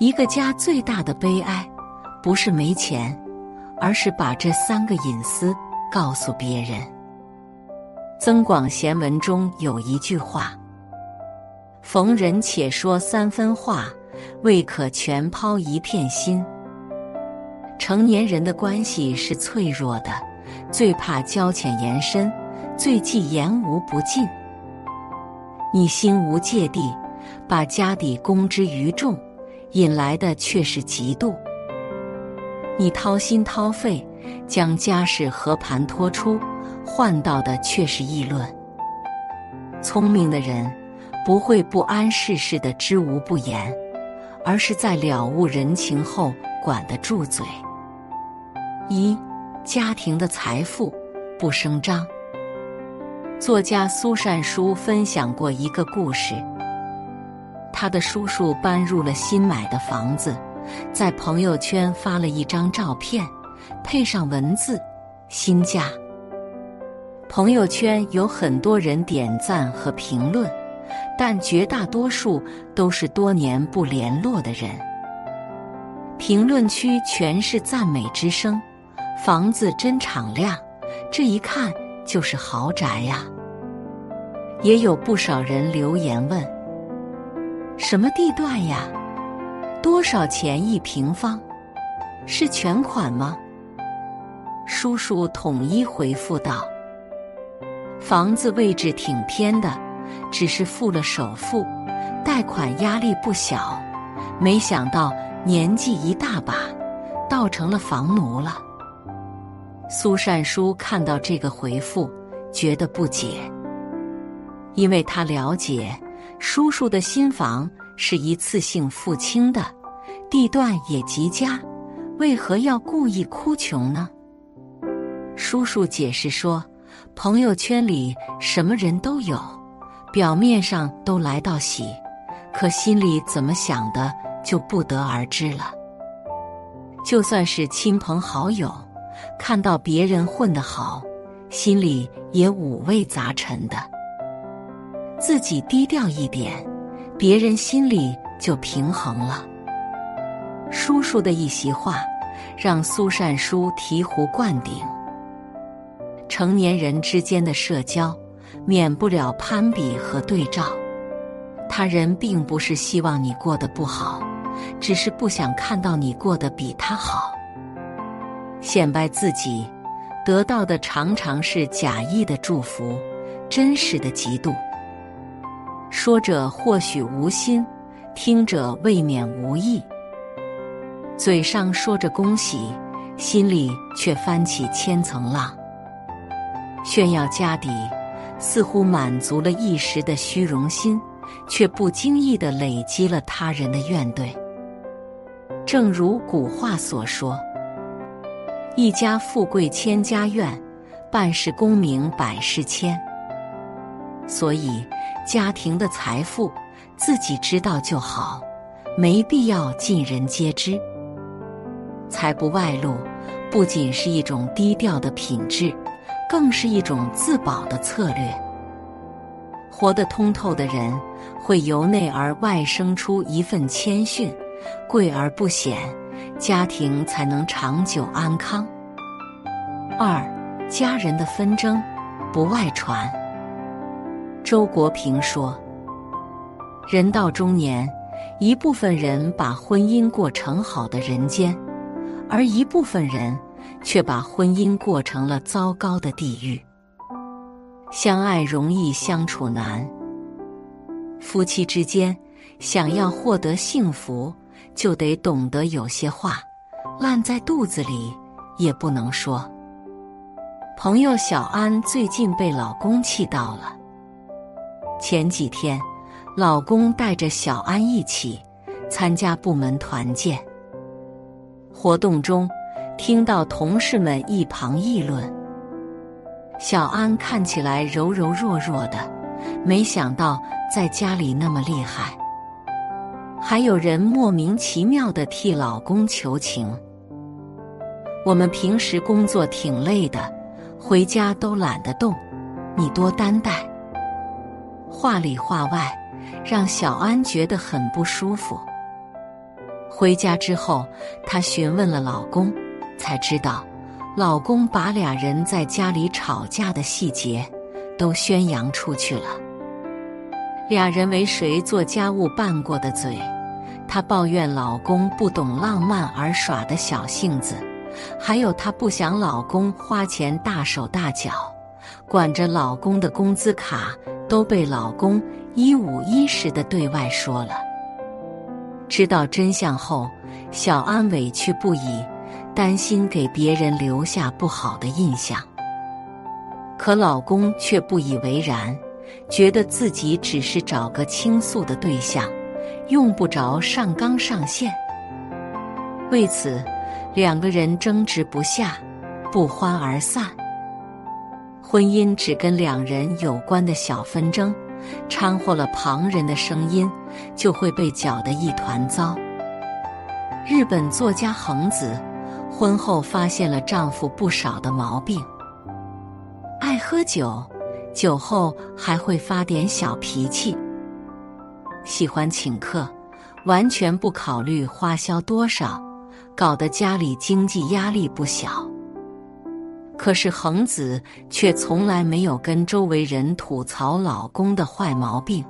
一个家最大的悲哀，不是没钱，而是把这三个隐私告诉别人。《增广贤文》中有一句话：“逢人且说三分话，未可全抛一片心。”成年人的关系是脆弱的，最怕交浅言深，最忌言无不尽。你心无芥蒂，把家底公之于众。引来的却是嫉妒，你掏心掏肺将家事和盘托出，换到的却是议论。聪明的人不会不谙世事的知无不言，而是在了悟人情后管得住嘴。一家庭的财富不声张。作家苏善书分享过一个故事。他的叔叔搬入了新买的房子，在朋友圈发了一张照片，配上文字“新家”。朋友圈有很多人点赞和评论，但绝大多数都是多年不联络的人。评论区全是赞美之声，房子真敞亮，这一看就是豪宅呀。也有不少人留言问。什么地段呀？多少钱一平方？是全款吗？叔叔统一回复道：“房子位置挺偏的，只是付了首付，贷款压力不小。没想到年纪一大把，倒成了房奴了。”苏善书看到这个回复，觉得不解，因为他了解。叔叔的新房是一次性付清的，地段也极佳，为何要故意哭穷呢？叔叔解释说，朋友圈里什么人都有，表面上都来道喜，可心里怎么想的就不得而知了。就算是亲朋好友，看到别人混得好，心里也五味杂陈的。自己低调一点，别人心里就平衡了。叔叔的一席话，让苏善书醍醐灌顶。成年人之间的社交，免不了攀比和对照。他人并不是希望你过得不好，只是不想看到你过得比他好。显摆自己，得到的常常是假意的祝福，真实的嫉妒。说者或许无心，听者未免无意。嘴上说着恭喜，心里却翻起千层浪。炫耀家底，似乎满足了一时的虚荣心，却不经意的累积了他人的怨怼。正如古话所说：“一家富贵千家怨，半世功名百世迁。”所以。家庭的财富，自己知道就好，没必要尽人皆知。财不外露，不仅是一种低调的品质，更是一种自保的策略。活得通透的人，会由内而外生出一份谦逊，贵而不显，家庭才能长久安康。二，家人的纷争不外传。周国平说：“人到中年，一部分人把婚姻过成好的人间，而一部分人却把婚姻过成了糟糕的地狱。相爱容易相处难。夫妻之间想要获得幸福，就得懂得有些话烂在肚子里也不能说。”朋友小安最近被老公气到了。前几天，老公带着小安一起参加部门团建活动中，听到同事们一旁议论：“小安看起来柔柔弱弱的，没想到在家里那么厉害。”还有人莫名其妙的替老公求情：“我们平时工作挺累的，回家都懒得动，你多担待。”话里话外，让小安觉得很不舒服。回家之后，她询问了老公，才知道，老公把俩人在家里吵架的细节都宣扬出去了。俩人为谁做家务拌过的嘴，她抱怨老公不懂浪漫而耍的小性子，还有她不想老公花钱大手大脚，管着老公的工资卡都被老公一五一十的对外说了。知道真相后，小安委屈不已，担心给别人留下不好的印象，可老公却不以为然。觉得自己只是找个倾诉的对象，用不着上纲上线。为此，两个人争执不下，不欢而散。婚姻只跟两人有关的小纷争，掺和了旁人的声音，就会被搅得一团糟。日本作家恒子婚后发现了丈夫不少的毛病，爱喝酒。酒后还会发点小脾气，喜欢请客，完全不考虑花销多少，搞得家里经济压力不小。可是恒子却从来没有跟周围人吐槽老公的坏毛病，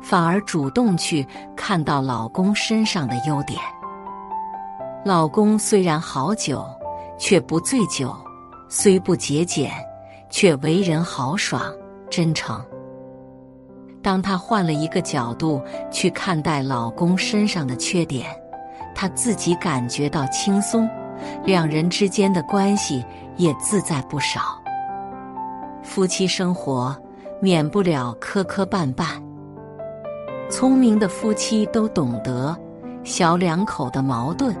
反而主动去看到老公身上的优点。老公虽然好酒，却不醉酒；虽不节俭。却为人豪爽、真诚。当她换了一个角度去看待老公身上的缺点，她自己感觉到轻松，两人之间的关系也自在不少。夫妻生活免不了磕磕绊绊，聪明的夫妻都懂得，小两口的矛盾，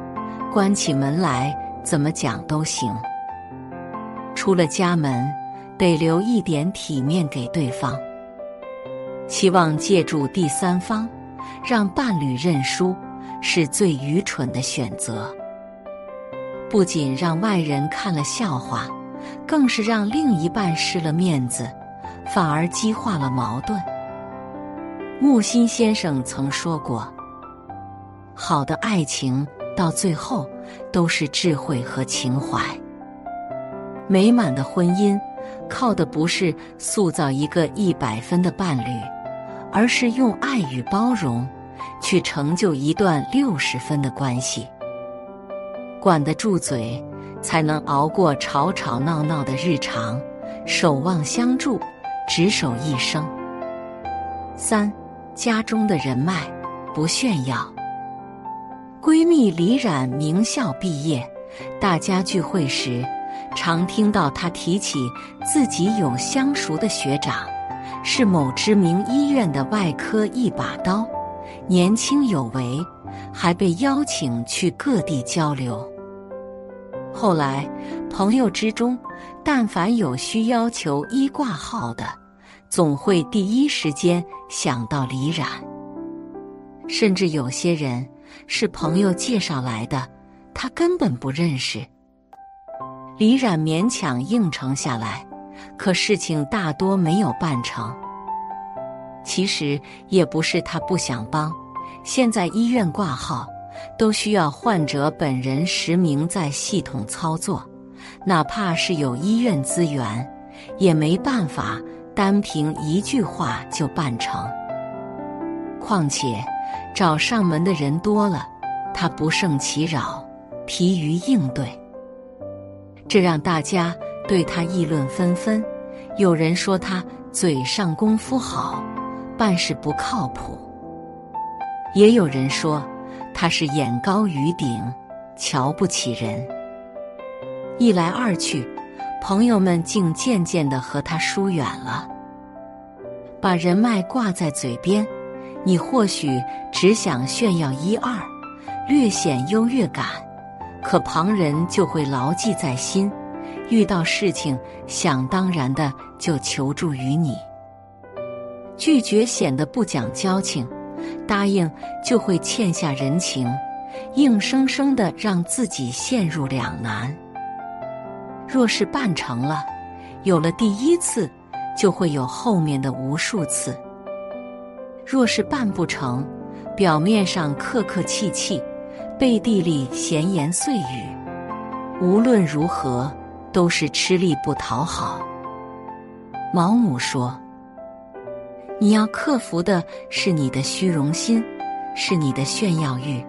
关起门来怎么讲都行。出了家门。得留一点体面给对方，期望借助第三方让伴侣认输，是最愚蠢的选择。不仅让外人看了笑话，更是让另一半失了面子，反而激化了矛盾。木心先生曾说过：“好的爱情到最后都是智慧和情怀，美满的婚姻。”靠的不是塑造一个一百分的伴侣，而是用爱与包容去成就一段六十分的关系。管得住嘴，才能熬过吵吵闹闹的日常；守望相助，执手一生。三，家中的人脉不炫耀。闺蜜李冉名校毕业，大家聚会时。常听到她提起自己有相熟的学长，是某知名医院的外科一把刀，年轻有为，还被邀请去各地交流。后来，朋友之中，但凡有需要求医挂号的，总会第一时间想到李冉。甚至有些人是朋友介绍来的，他根本不认识。李冉勉强应承下来，可事情大多没有办成。其实也不是他不想帮，现在医院挂号都需要患者本人实名在系统操作，哪怕是有医院资源，也没办法单凭一句话就办成。况且找上门的人多了，他不胜其扰，疲于应对。这让大家对他议论纷纷。有人说他嘴上功夫好，办事不靠谱；也有人说他是眼高于顶，瞧不起人。一来二去，朋友们竟渐渐的和他疏远了。把人脉挂在嘴边，你或许只想炫耀一二，略显优越感。可旁人就会牢记在心，遇到事情想当然的就求助于你。拒绝显得不讲交情，答应就会欠下人情，硬生生的让自己陷入两难。若是办成了，有了第一次，就会有后面的无数次；若是办不成，表面上客客气气。背地里闲言碎语，无论如何都是吃力不讨好。毛姆说：“你要克服的是你的虚荣心，是你的炫耀欲；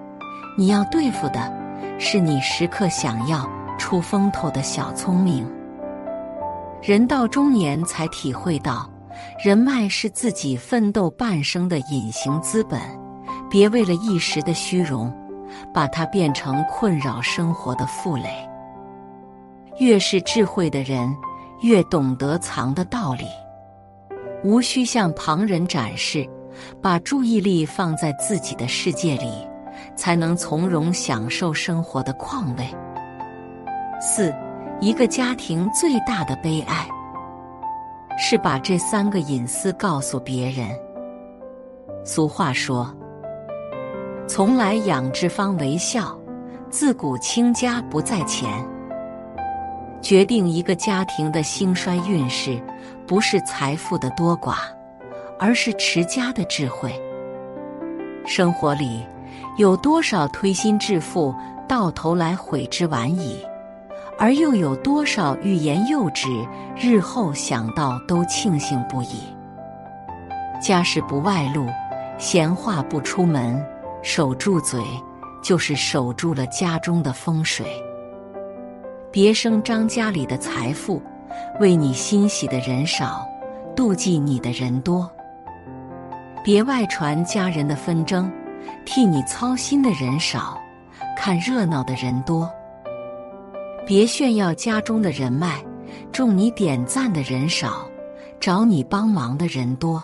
你要对付的是你时刻想要出风头的小聪明。”人到中年才体会到，人脉是自己奋斗半生的隐形资本，别为了一时的虚荣。把它变成困扰生活的负累。越是智慧的人，越懂得藏的道理。无需向旁人展示，把注意力放在自己的世界里，才能从容享受生活的况味。四，一个家庭最大的悲哀，是把这三个隐私告诉别人。俗话说。从来养之方为孝，自古倾家不在钱。决定一个家庭的兴衰运势，不是财富的多寡，而是持家的智慧。生活里有多少推心置腹，到头来悔之晚矣；而又有多少欲言又止，日后想到都庆幸不已。家事不外露，闲话不出门。守住嘴，就是守住了家中的风水。别声张家里的财富，为你欣喜的人少，妒忌你的人多。别外传家人的纷争，替你操心的人少，看热闹的人多。别炫耀家中的人脉，中你点赞的人少，找你帮忙的人多。